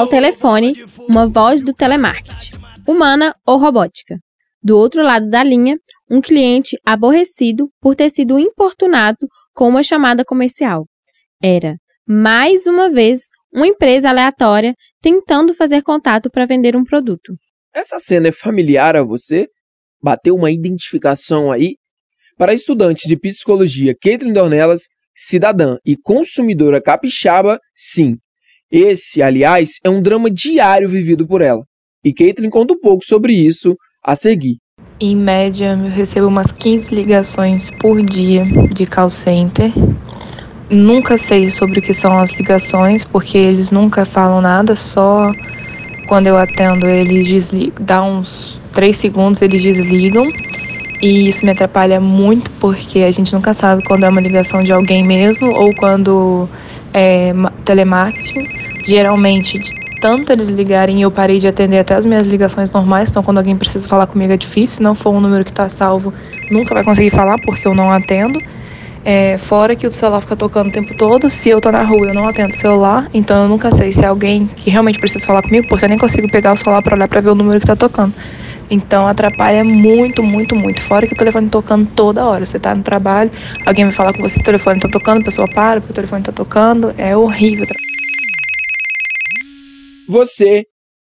ao telefone uma voz do telemarketing, humana ou robótica. Do outro lado da linha, um cliente aborrecido por ter sido importunado com uma chamada comercial. Era, mais uma vez, uma empresa aleatória tentando fazer contato para vender um produto. Essa cena é familiar a você? Bateu uma identificação aí? Para a estudante de psicologia Caitlin Dornelas, cidadã e consumidora capixaba, sim. Esse, aliás, é um drama diário vivido por ela. E Caitlin conta um pouco sobre isso a seguir. Em média, eu recebo umas 15 ligações por dia de call center. Nunca sei sobre o que são as ligações, porque eles nunca falam nada, só quando eu atendo eles desligam, dá uns 3 segundos eles desligam. E isso me atrapalha muito, porque a gente nunca sabe quando é uma ligação de alguém mesmo ou quando é telemarketing. Geralmente, tanto eles ligarem, eu parei de atender até as minhas ligações normais, então quando alguém precisa falar comigo é difícil. Se não for um número que está salvo, nunca vai conseguir falar porque eu não atendo. É, fora que o celular fica tocando o tempo todo. Se eu tô na rua, eu não atendo o celular, então eu nunca sei se é alguém que realmente precisa falar comigo, porque eu nem consigo pegar o celular para olhar para ver o número que tá tocando. Então atrapalha muito, muito, muito. Fora que o telefone tocando toda hora. Você tá no trabalho, alguém vai falar com você, o telefone tá tocando, a pessoa para, porque o telefone tá tocando. É horrível. Você,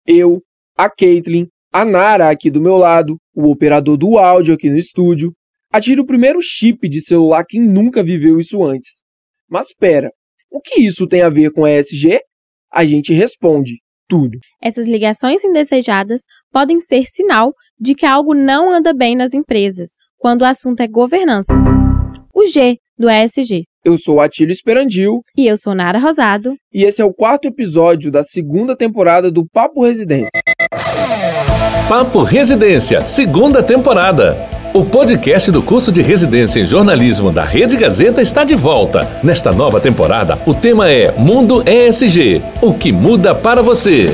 eu, a Caitlin, a Nara aqui do meu lado, o operador do áudio aqui no estúdio, atira o primeiro chip de celular quem nunca viveu isso antes. Mas espera, o que isso tem a ver com ESG? A gente responde tudo. Essas ligações indesejadas podem ser sinal de que algo não anda bem nas empresas, quando o assunto é governança. O G do ESG. Eu sou Atílio Esperandil. E eu sou Nara Rosado. E esse é o quarto episódio da segunda temporada do Papo Residência. Papo Residência, segunda temporada. O podcast do curso de residência em jornalismo da Rede Gazeta está de volta. Nesta nova temporada, o tema é Mundo ESG o que muda para você.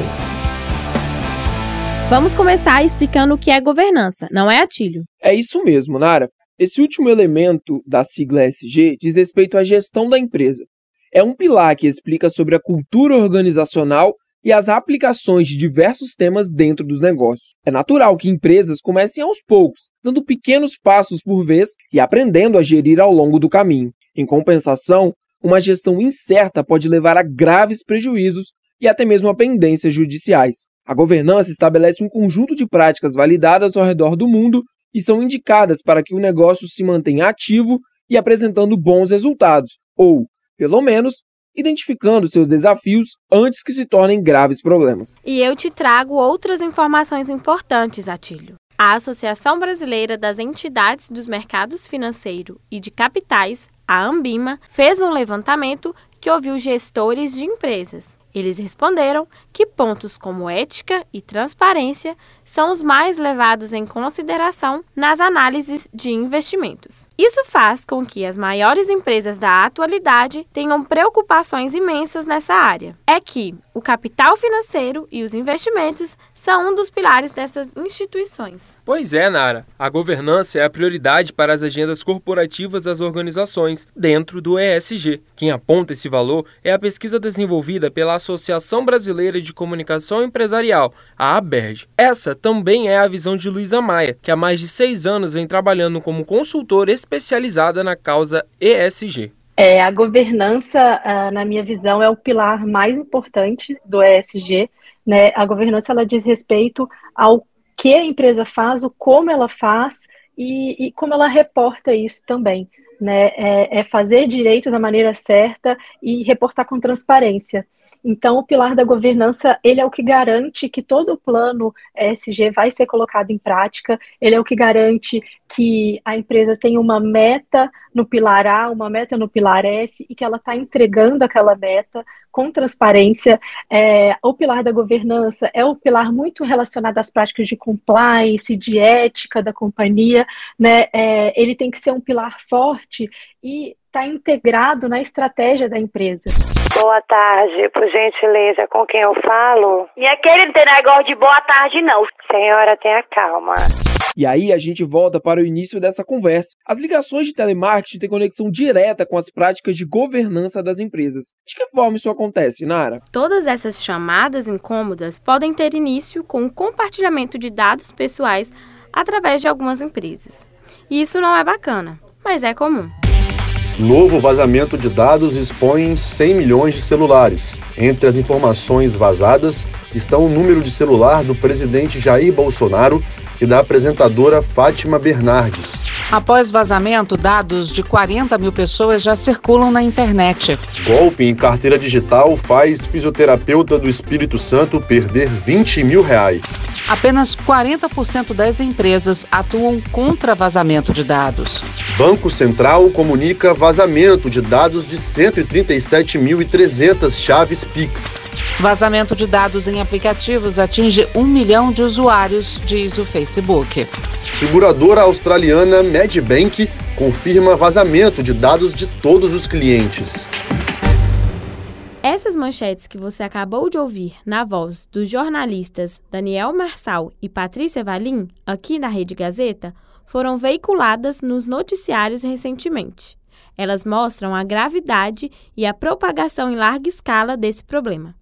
Vamos começar explicando o que é governança, não é, Atílio? É isso mesmo, Nara. Esse último elemento da sigla ESG diz respeito à gestão da empresa. É um pilar que explica sobre a cultura organizacional e as aplicações de diversos temas dentro dos negócios. É natural que empresas comecem aos poucos, dando pequenos passos por vez e aprendendo a gerir ao longo do caminho. Em compensação, uma gestão incerta pode levar a graves prejuízos e até mesmo a pendências judiciais. A governança estabelece um conjunto de práticas validadas ao redor do mundo e são indicadas para que o negócio se mantenha ativo e apresentando bons resultados, ou, pelo menos, identificando seus desafios antes que se tornem graves problemas. E eu te trago outras informações importantes, Atílio. A Associação Brasileira das Entidades dos Mercados Financeiro e de Capitais, a Ambima, fez um levantamento que ouviu gestores de empresas eles responderam que pontos como ética e transparência são os mais levados em consideração nas análises de investimentos. Isso faz com que as maiores empresas da atualidade tenham preocupações imensas nessa área. É que o capital financeiro e os investimentos são um dos pilares dessas instituições. Pois é, Nara. A governança é a prioridade para as agendas corporativas das organizações dentro do ESG. Quem aponta esse valor é a pesquisa desenvolvida pela Associação Brasileira de Comunicação Empresarial, a ABERJ. Essa também é a visão de Luísa Maia, que há mais de seis anos vem trabalhando como consultora especializada na causa ESG. É, a governança, ah, na minha visão, é o pilar mais importante do ESG. Né? A governança ela diz respeito ao que a empresa faz, o como ela faz e, e como ela reporta isso também. Né? É, é fazer direito da maneira certa e reportar com transparência. Então, o pilar da governança, ele é o que garante que todo o plano ESG vai ser colocado em prática, ele é o que garante que a empresa tenha uma meta no pilar A, uma meta no pilar S, e que ela está entregando aquela meta com transparência. É, o pilar da governança é o pilar muito relacionado às práticas de compliance, de ética da companhia, né? É, ele tem que ser um pilar forte e está integrado na estratégia da empresa. Boa tarde, por gentileza, com quem eu falo? E aquele não tem negócio de boa tarde, não. Senhora, tenha calma. E aí a gente volta para o início dessa conversa. As ligações de telemarketing têm conexão direta com as práticas de governança das empresas. De que forma isso acontece, Nara? Todas essas chamadas incômodas podem ter início com o compartilhamento de dados pessoais através de algumas empresas. E isso não é bacana, mas é comum. Novo vazamento de dados expõe 100 milhões de celulares. Entre as informações vazadas estão o número de celular do presidente Jair Bolsonaro e da apresentadora Fátima Bernardes. Após vazamento, dados de 40 mil pessoas já circulam na internet. Golpe em carteira digital faz fisioterapeuta do Espírito Santo perder 20 mil reais. Apenas 40% das empresas atuam contra vazamento de dados. Banco Central comunica vazamento de dados de 137.300 chaves Pix. Vazamento de dados em aplicativos atinge um milhão de usuários, diz o Facebook. Seguradora australiana Medbank confirma vazamento de dados de todos os clientes. Essas manchetes que você acabou de ouvir na voz dos jornalistas Daniel Marçal e Patrícia Valim, aqui na Rede Gazeta, foram veiculadas nos noticiários recentemente. Elas mostram a gravidade e a propagação em larga escala desse problema.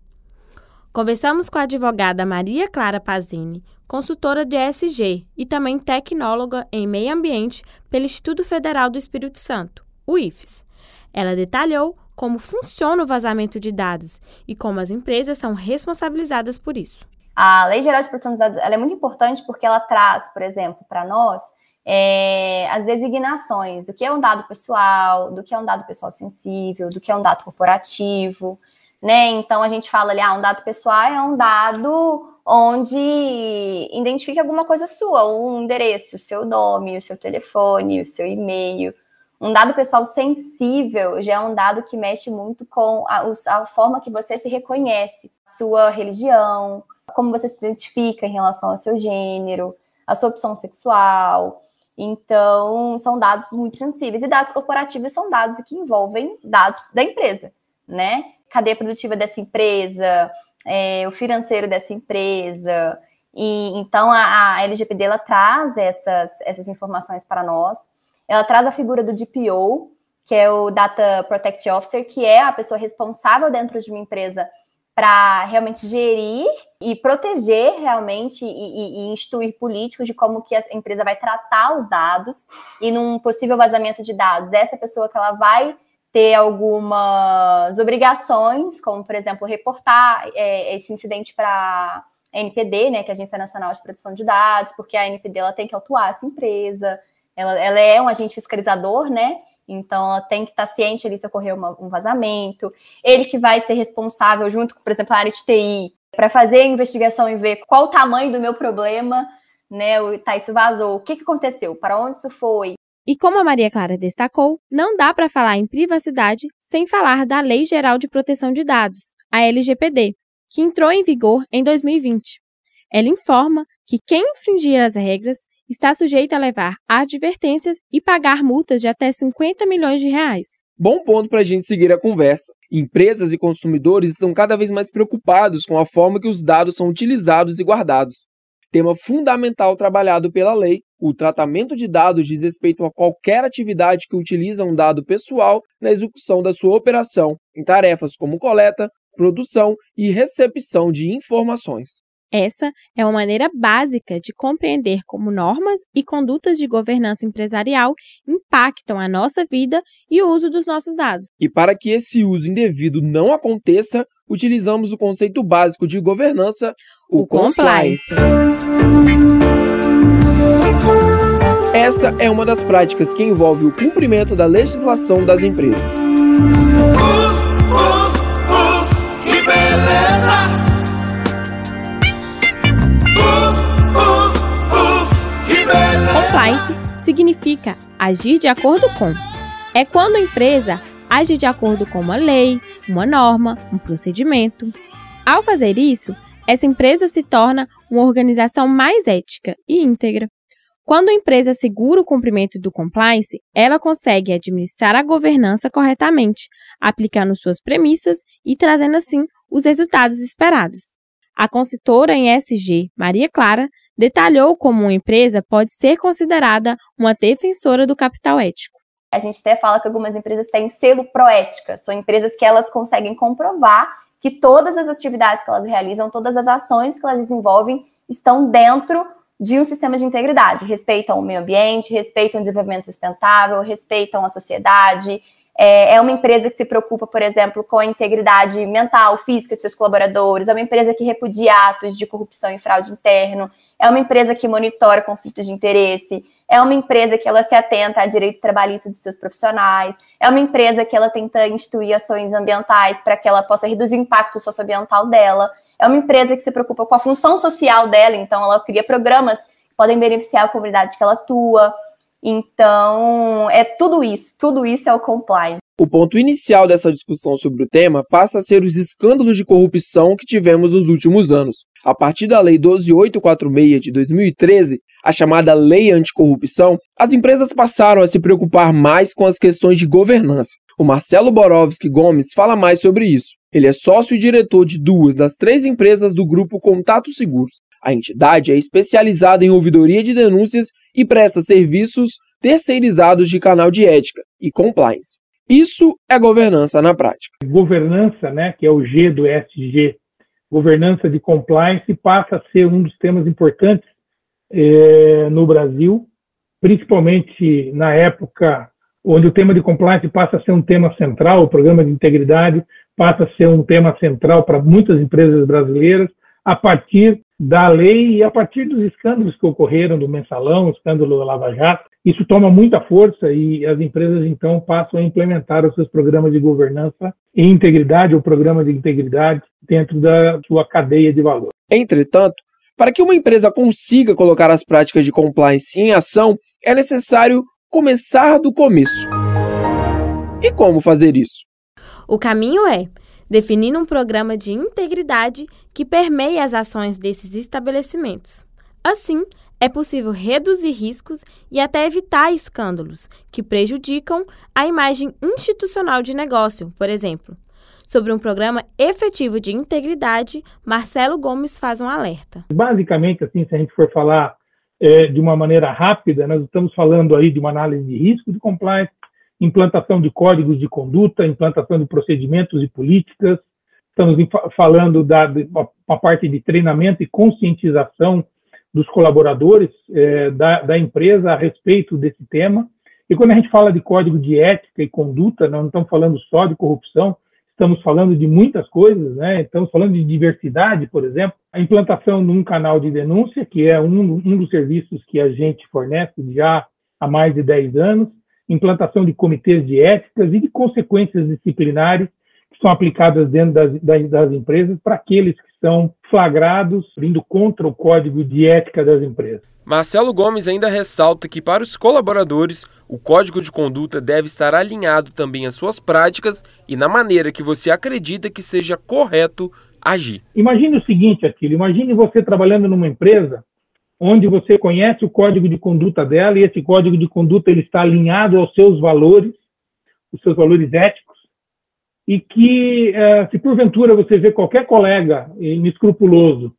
Conversamos com a advogada Maria Clara Pazini, consultora de ESG e também tecnóloga em meio ambiente pelo Instituto Federal do Espírito Santo, o IFES. Ela detalhou como funciona o vazamento de dados e como as empresas são responsabilizadas por isso. A Lei Geral de Proteção dos Dados é muito importante porque ela traz, por exemplo, para nós, é, as designações do que é um dado pessoal, do que é um dado pessoal sensível, do que é um dado corporativo né? Então a gente fala ali, ah, um dado pessoal é um dado onde identifica alguma coisa sua, um endereço, o seu nome, o seu telefone, o seu e-mail. Um dado pessoal sensível já é um dado que mexe muito com a, a forma que você se reconhece, sua religião, como você se identifica em relação ao seu gênero, a sua opção sexual. Então, são dados muito sensíveis. E dados corporativos são dados que envolvem dados da empresa, né? Cadeia produtiva dessa empresa, é, o financeiro dessa empresa. E então a, a LGPD ela traz essas, essas informações para nós. Ela traz a figura do DPO, que é o Data Protect Officer, que é a pessoa responsável dentro de uma empresa para realmente gerir e proteger realmente e, e, e, instituir políticos de como que a empresa vai tratar os dados e num possível vazamento de dados, essa pessoa que ela vai ter algumas obrigações, como, por exemplo, reportar é, esse incidente para a NPD, né, que é a Agência Nacional de Proteção de Dados, porque a NPD ela tem que autuar essa empresa, ela, ela é um agente fiscalizador, né, então ela tem que estar ciente ali se ocorrer uma, um vazamento, ele que vai ser responsável, junto com, por exemplo, a área de TI, para fazer a investigação e ver qual o tamanho do meu problema, né, tá, isso vazou, o que, que aconteceu, para onde isso foi, e como a Maria Clara destacou, não dá para falar em privacidade sem falar da Lei Geral de Proteção de Dados, a LGPD, que entrou em vigor em 2020. Ela informa que quem infringir as regras está sujeito a levar advertências e pagar multas de até 50 milhões de reais. Bom ponto para a gente seguir a conversa. Empresas e consumidores estão cada vez mais preocupados com a forma que os dados são utilizados e guardados. Tema fundamental trabalhado pela lei o tratamento de dados diz respeito a qualquer atividade que utiliza um dado pessoal na execução da sua operação, em tarefas como coleta, produção e recepção de informações. Essa é uma maneira básica de compreender como normas e condutas de governança empresarial impactam a nossa vida e o uso dos nossos dados. E para que esse uso indevido não aconteça, utilizamos o conceito básico de governança, o, o compliance. compliance. Essa é uma das práticas que envolve o cumprimento da legislação das empresas. Compliance significa agir de acordo com. É quando a empresa age de acordo com uma lei, uma norma, um procedimento. Ao fazer isso, essa empresa se torna uma organização mais ética e íntegra. Quando a empresa assegura o cumprimento do compliance, ela consegue administrar a governança corretamente, aplicando suas premissas e trazendo assim os resultados esperados. A consultora em SG, Maria Clara, detalhou como uma empresa pode ser considerada uma defensora do capital ético. A gente até fala que algumas empresas têm selo proética, são empresas que elas conseguem comprovar que todas as atividades que elas realizam, todas as ações que elas desenvolvem estão dentro de um sistema de integridade, respeitam o meio ambiente, respeitam o desenvolvimento sustentável, respeitam a sociedade, é, é, uma empresa que se preocupa, por exemplo, com a integridade mental, física de seus colaboradores, é uma empresa que repudia atos de corrupção e fraude interno, é uma empresa que monitora conflitos de interesse, é uma empresa que ela se atenta a direitos trabalhistas de seus profissionais, é uma empresa que ela tenta instituir ações ambientais para que ela possa reduzir o impacto socioambiental dela, é uma empresa que se preocupa com a função social dela, então ela cria programas que podem beneficiar a comunidade que ela atua, então, é tudo isso, tudo isso é o compliance. O ponto inicial dessa discussão sobre o tema passa a ser os escândalos de corrupção que tivemos nos últimos anos. A partir da Lei 12846 de 2013, a chamada Lei Anticorrupção, as empresas passaram a se preocupar mais com as questões de governança. O Marcelo Borowski Gomes fala mais sobre isso. Ele é sócio e diretor de duas das três empresas do grupo Contato Seguros. A entidade é especializada em ouvidoria de denúncias e presta serviços terceirizados de canal de ética e compliance. Isso é governança na prática. Governança, né, que é o G do ESG, governança de compliance, passa a ser um dos temas importantes eh, no Brasil, principalmente na época onde o tema de compliance passa a ser um tema central, o programa de integridade passa a ser um tema central para muitas empresas brasileiras, a partir da lei e a partir dos escândalos que ocorreram do mensalão, o escândalo da Lava Jato, isso toma muita força e as empresas então passam a implementar os seus programas de governança e integridade ou programa de integridade dentro da sua cadeia de valor. Entretanto, para que uma empresa consiga colocar as práticas de compliance em ação, é necessário começar do começo. E como fazer isso? O caminho é definindo um programa de integridade que permeie as ações desses estabelecimentos. Assim, é possível reduzir riscos e até evitar escândalos que prejudicam a imagem institucional de negócio, por exemplo. Sobre um programa efetivo de integridade, Marcelo Gomes faz um alerta. Basicamente, assim, se a gente for falar é, de uma maneira rápida, nós estamos falando aí de uma análise de risco de compliance, implantação de códigos de conduta, implantação de procedimentos e políticas. Estamos falando da uma parte de treinamento e conscientização dos colaboradores é, da, da, empresa a respeito desse tema. E quando a gente fala de código de ética e conduta, não estamos falando só de corrupção, estamos falando de muitas coisas, né? Estamos falando de diversidade, por exemplo, a implantação de um canal de denúncia, que é um, um dos serviços que a gente fornece já há mais de 10 anos, implantação de comitês de éticas e de consequências disciplinares que são aplicadas dentro das, das, das empresas para aqueles que são flagrados indo contra o código de ética das empresas. Marcelo Gomes ainda ressalta que, para os colaboradores, o código de conduta deve estar alinhado também às suas práticas e na maneira que você acredita que seja correto agir. Imagine o seguinte, Aquilo: imagine você trabalhando numa empresa onde você conhece o código de conduta dela e esse código de conduta ele está alinhado aos seus valores, os seus valores éticos, e que eh, se porventura você vê qualquer colega inescrupuloso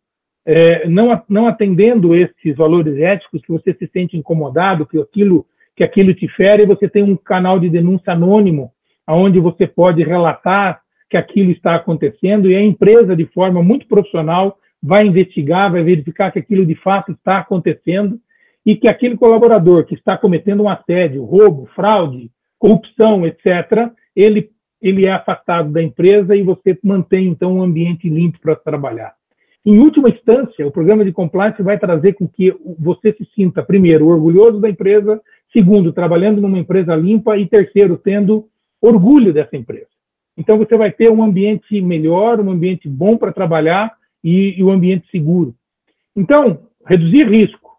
eh, não, não atendendo esses valores éticos, que você se sente incomodado, que aquilo que aquilo te fere, você tem um canal de denúncia anônimo, aonde você pode relatar que aquilo está acontecendo e a empresa, de forma muito profissional, vai investigar, vai verificar que aquilo de fato está acontecendo e que aquele colaborador que está cometendo um assédio, roubo, fraude, corrupção, etc., ele, ele é afastado da empresa e você mantém, então, um ambiente limpo para trabalhar. Em última instância, o programa de compliance vai trazer com que você se sinta, primeiro, orgulhoso da empresa, segundo, trabalhando numa empresa limpa e terceiro, tendo orgulho dessa empresa. Então, você vai ter um ambiente melhor, um ambiente bom para trabalhar, e, e o ambiente seguro. Então, reduzir risco,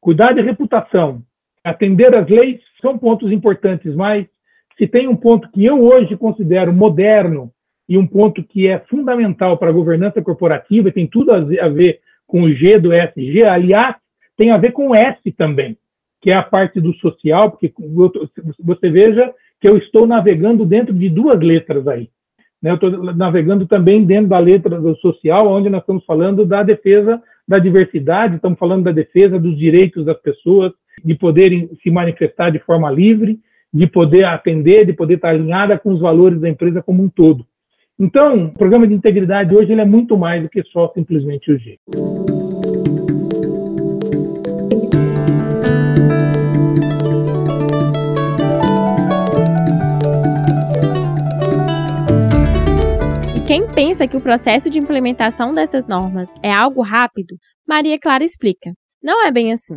cuidar de reputação, atender às leis são pontos importantes, mas se tem um ponto que eu hoje considero moderno e um ponto que é fundamental para a governança corporativa, tem tudo a ver com o G do SG, aliás, tem a ver com o S também, que é a parte do social, porque você veja que eu estou navegando dentro de duas letras aí. Né? Eu estou navegando também dentro da letra do social, onde nós estamos falando da defesa da diversidade, estamos falando da defesa dos direitos das pessoas, de poderem se manifestar de forma livre, de poder atender, de poder estar alinhada com os valores da empresa como um todo. Então, o programa de integridade hoje ele é muito mais do que só simplesmente o G. Quem pensa que o processo de implementação dessas normas é algo rápido, Maria Clara explica. Não é bem assim.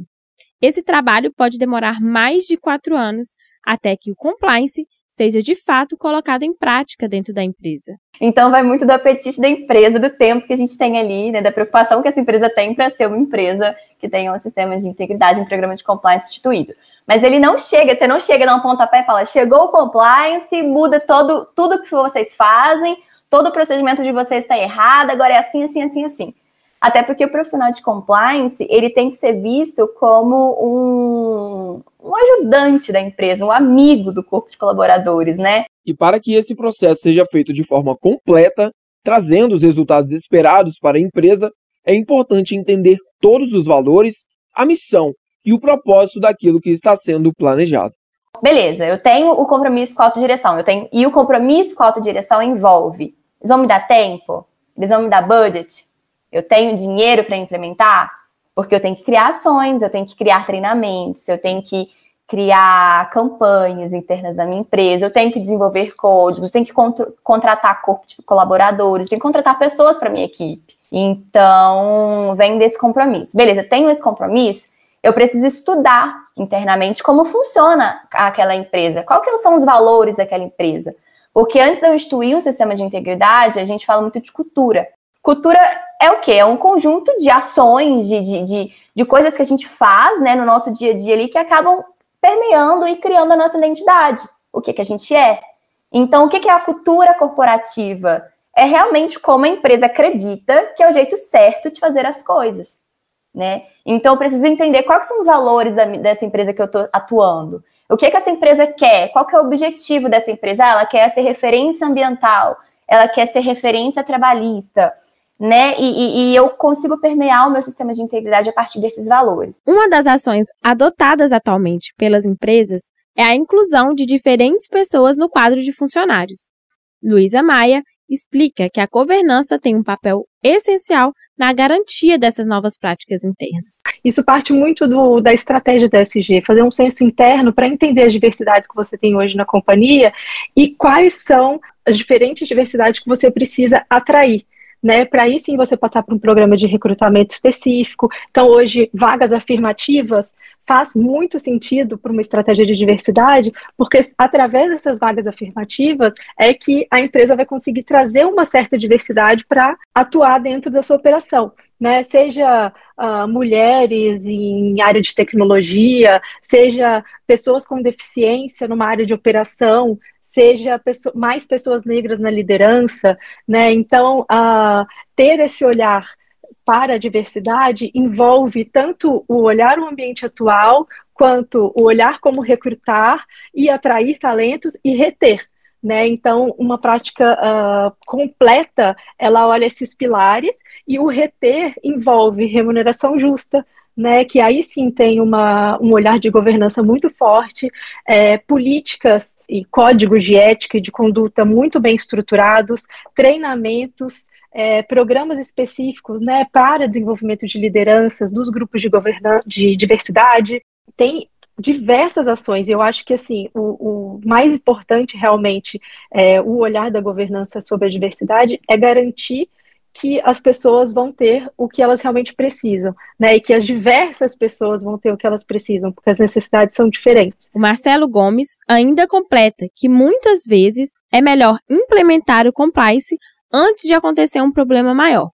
Esse trabalho pode demorar mais de quatro anos até que o compliance seja de fato colocado em prática dentro da empresa. Então, vai muito do apetite da empresa, do tempo que a gente tem ali, né, da preocupação que essa empresa tem para ser uma empresa que tenha um sistema de integridade, um programa de compliance instituído. Mas ele não chega, você não chega a dar um pontapé e fala, chegou o compliance, muda todo, tudo que vocês fazem, todo o procedimento de vocês está errado, agora é assim, assim, assim, assim. Até porque o profissional de compliance, ele tem que ser visto como um, um ajudante da empresa, um amigo do corpo de colaboradores, né? E para que esse processo seja feito de forma completa, trazendo os resultados esperados para a empresa, é importante entender todos os valores, a missão e o propósito daquilo que está sendo planejado. Beleza, eu tenho o compromisso com a autodireção, eu tenho e o compromisso com a autodireção envolve eles vão me dar tempo? Eles vão me dar budget? Eu tenho dinheiro para implementar? Porque eu tenho que criar ações, eu tenho que criar treinamentos, eu tenho que criar campanhas internas da minha empresa, eu tenho que desenvolver códigos, eu tenho que contratar corpo de colaboradores, eu tenho que contratar pessoas para minha equipe. Então, vem desse compromisso. Beleza, tenho esse compromisso, eu preciso estudar internamente como funciona aquela empresa, quais são os valores daquela empresa. Porque antes de eu instituir um sistema de integridade, a gente fala muito de cultura. Cultura é o quê? É um conjunto de ações, de, de, de, de coisas que a gente faz né, no nosso dia a dia ali que acabam permeando e criando a nossa identidade. O que, que a gente é. Então, o que, que é a cultura corporativa? É realmente como a empresa acredita que é o jeito certo de fazer as coisas. Né? Então, eu preciso entender quais são os valores da, dessa empresa que eu estou atuando. O que, que essa empresa quer? Qual que é o objetivo dessa empresa? Ah, ela quer ser referência ambiental, ela quer ser referência trabalhista, né? E, e, e, eu consigo permear o meu sistema de integridade a partir desses valores. Uma das ações adotadas atualmente pelas empresas é a inclusão de diferentes pessoas no quadro de funcionários. Luísa Maia explica que a governança tem um papel essencial na garantia dessas novas práticas internas. Isso parte muito do, da estratégia da SG, fazer um censo interno para entender as diversidades que você tem hoje na companhia e quais são as diferentes diversidades que você precisa atrair né? Para aí sim você passar para um programa de recrutamento específico. Então, hoje, vagas afirmativas faz muito sentido para uma estratégia de diversidade, porque através dessas vagas afirmativas é que a empresa vai conseguir trazer uma certa diversidade para atuar dentro da sua operação. Né, seja uh, mulheres em área de tecnologia, seja pessoas com deficiência numa área de operação, seja mais pessoas negras na liderança, né? Então, uh, ter esse olhar para a diversidade envolve tanto o olhar o ambiente atual, quanto o olhar como recrutar e atrair talentos e reter. Né? Então, uma prática uh, completa, ela olha esses pilares e o reter envolve remuneração justa, né, que aí sim tem uma, um olhar de governança muito forte, é, políticas e códigos de ética e de conduta muito bem estruturados, treinamentos, é, programas específicos né, para desenvolvimento de lideranças dos grupos de, de diversidade. Tem diversas ações. Eu acho que assim o, o mais importante realmente é, o olhar da governança sobre a diversidade é garantir que as pessoas vão ter o que elas realmente precisam, né? E que as diversas pessoas vão ter o que elas precisam, porque as necessidades são diferentes. O Marcelo Gomes ainda completa que muitas vezes é melhor implementar o compliance antes de acontecer um problema maior.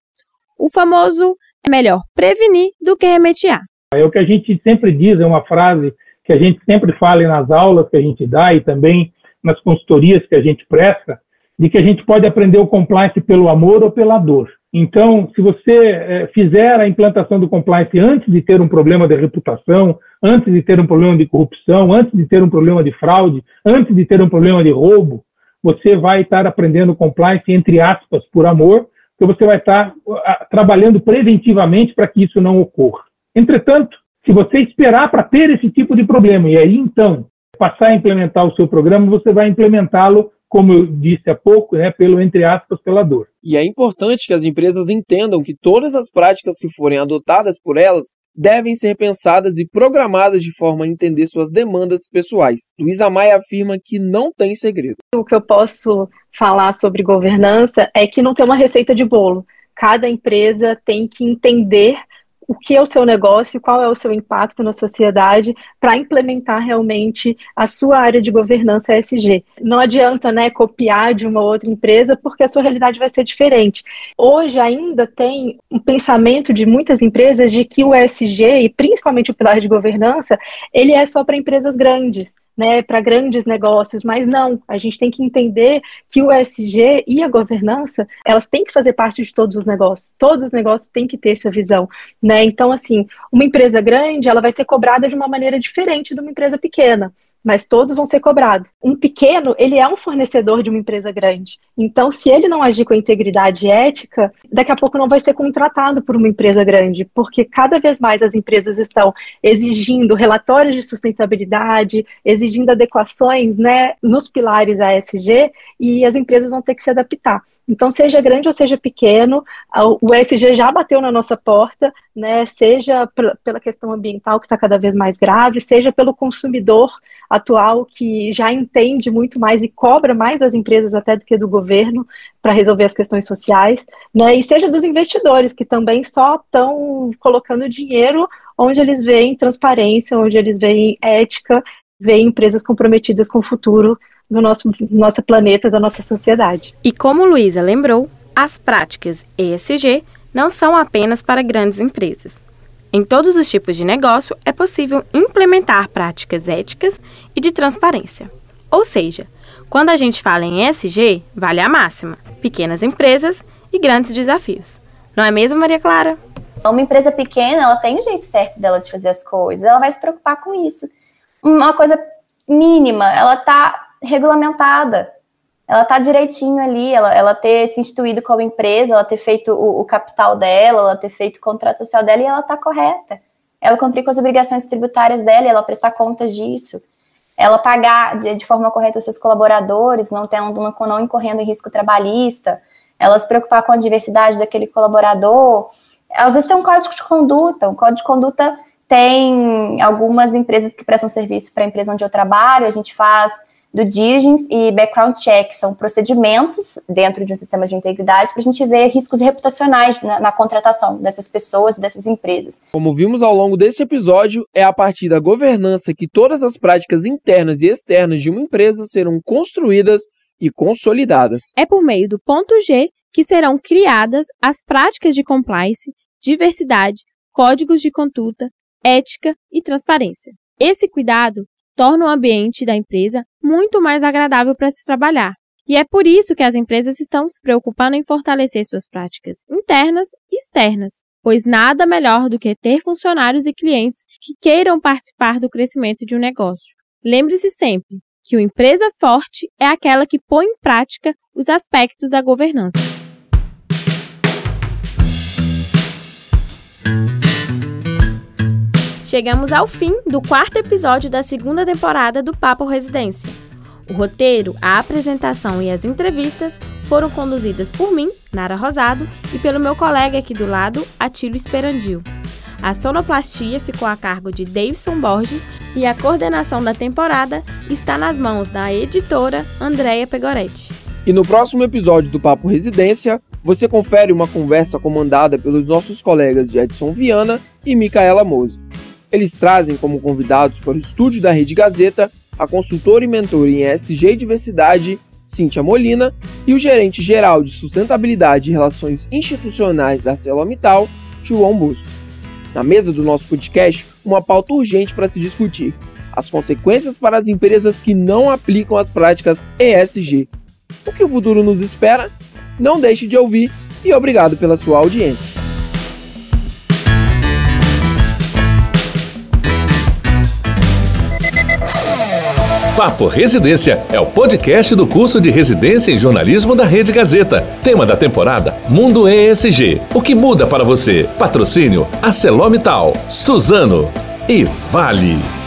O famoso é melhor prevenir do que remediar. É o que a gente sempre diz, é uma frase que a gente sempre fala nas aulas que a gente dá e também nas consultorias que a gente presta, de que a gente pode aprender o compliance pelo amor ou pela dor. Então, se você é, fizer a implantação do compliance antes de ter um problema de reputação, antes de ter um problema de corrupção, antes de ter um problema de fraude, antes de ter um problema de roubo, você vai estar aprendendo compliance, entre aspas, por amor, que você vai estar uh, trabalhando preventivamente para que isso não ocorra. Entretanto, se você esperar para ter esse tipo de problema e aí então passar a implementar o seu programa, você vai implementá-lo, como eu disse há pouco, né, pelo entre aspas pela dor. E é importante que as empresas entendam que todas as práticas que forem adotadas por elas devem ser pensadas e programadas de forma a entender suas demandas pessoais. Luísa Maia afirma que não tem segredo. O que eu posso falar sobre governança é que não tem uma receita de bolo. Cada empresa tem que entender o que é o seu negócio, qual é o seu impacto na sociedade, para implementar realmente a sua área de governança ESG. Não adianta né, copiar de uma outra empresa, porque a sua realidade vai ser diferente. Hoje ainda tem um pensamento de muitas empresas de que o ESG, e principalmente o pilar de governança, ele é só para empresas grandes né, para grandes negócios, mas não, a gente tem que entender que o ESG e a governança, elas têm que fazer parte de todos os negócios, todos os negócios têm que ter essa visão, né, então assim, uma empresa grande, ela vai ser cobrada de uma maneira diferente de uma empresa pequena, mas todos vão ser cobrados. Um pequeno, ele é um fornecedor de uma empresa grande. Então, se ele não agir com integridade ética, daqui a pouco não vai ser contratado por uma empresa grande, porque cada vez mais as empresas estão exigindo relatórios de sustentabilidade, exigindo adequações né, nos pilares ASG, e as empresas vão ter que se adaptar. Então, seja grande ou seja pequeno, o ESG já bateu na nossa porta, né, seja pela questão ambiental que está cada vez mais grave, seja pelo consumidor atual que já entende muito mais e cobra mais das empresas até do que do governo para resolver as questões sociais, né, e seja dos investidores que também só estão colocando dinheiro onde eles veem transparência, onde eles veem ética, veem empresas comprometidas com o futuro do nosso, nosso planeta, da nossa sociedade. E como Luísa lembrou, as práticas ESG não são apenas para grandes empresas. Em todos os tipos de negócio é possível implementar práticas éticas e de transparência. Ou seja, quando a gente fala em ESG, vale a máxima: pequenas empresas e grandes desafios. Não é mesmo, Maria Clara? Uma empresa pequena, ela tem o um jeito certo dela de fazer as coisas, ela vai se preocupar com isso. Uma coisa mínima, ela está regulamentada. Ela está direitinho ali, ela, ela ter se instituído como empresa, ela ter feito o, o capital dela, ela ter feito o contrato social dela e ela está correta. Ela cumprir com as obrigações tributárias dela e ela prestar contas disso. Ela pagar de, de forma correta seus colaboradores, não, tendo, não, não incorrendo em risco trabalhista, ela se preocupar com a diversidade daquele colaborador. Às vezes tem um código de conduta, um código de conduta tem algumas empresas que prestam serviço para a empresa onde eu trabalho, a gente faz do diligence e background check, são procedimentos dentro de um sistema de integridade para a gente ver riscos reputacionais na, na, contratação dessas pessoas, dessas empresas. Como vimos ao longo desse episódio, é a partir da governança que todas as práticas internas e externas de uma empresa serão construídas e consolidadas. É por meio do ponto G que serão criadas as práticas de compliance, diversidade, códigos de conduta, ética e transparência. Esse cuidado torna o ambiente da empresa muito mais agradável para se trabalhar. E é por isso que as empresas estão se preocupando em fortalecer suas práticas internas e externas, pois nada melhor do que ter funcionários e clientes que queiram participar do crescimento de um negócio. Lembre-se sempre que uma empresa forte é aquela que põe em prática os aspectos da governança. Chegamos ao fim do quarto episódio da segunda temporada do Papo Residência. O roteiro, a apresentação e as entrevistas foram conduzidas por mim, Nara Rosado, e pelo meu colega aqui do lado, Atílio Esperandil. A sonoplastia ficou a cargo de Davidson Borges e a coordenação da temporada está nas mãos da editora Andréia Pegoretti. E no próximo episódio do Papo Residência, você confere uma conversa comandada pelos nossos colegas Edson Viana e Micaela Mose. Eles trazem como convidados para o estúdio da Rede Gazeta a consultora e mentora em ESG e diversidade, Cíntia Molina, e o gerente geral de sustentabilidade e relações institucionais da ArcelorMittal, João Busco. Na mesa do nosso podcast, uma pauta urgente para se discutir: as consequências para as empresas que não aplicam as práticas ESG. O que o futuro nos espera? Não deixe de ouvir e obrigado pela sua audiência. Papo Residência é o podcast do curso de Residência em Jornalismo da Rede Gazeta. Tema da temporada: Mundo ESG. O que muda para você? Patrocínio: Arcelor Suzano e Vale.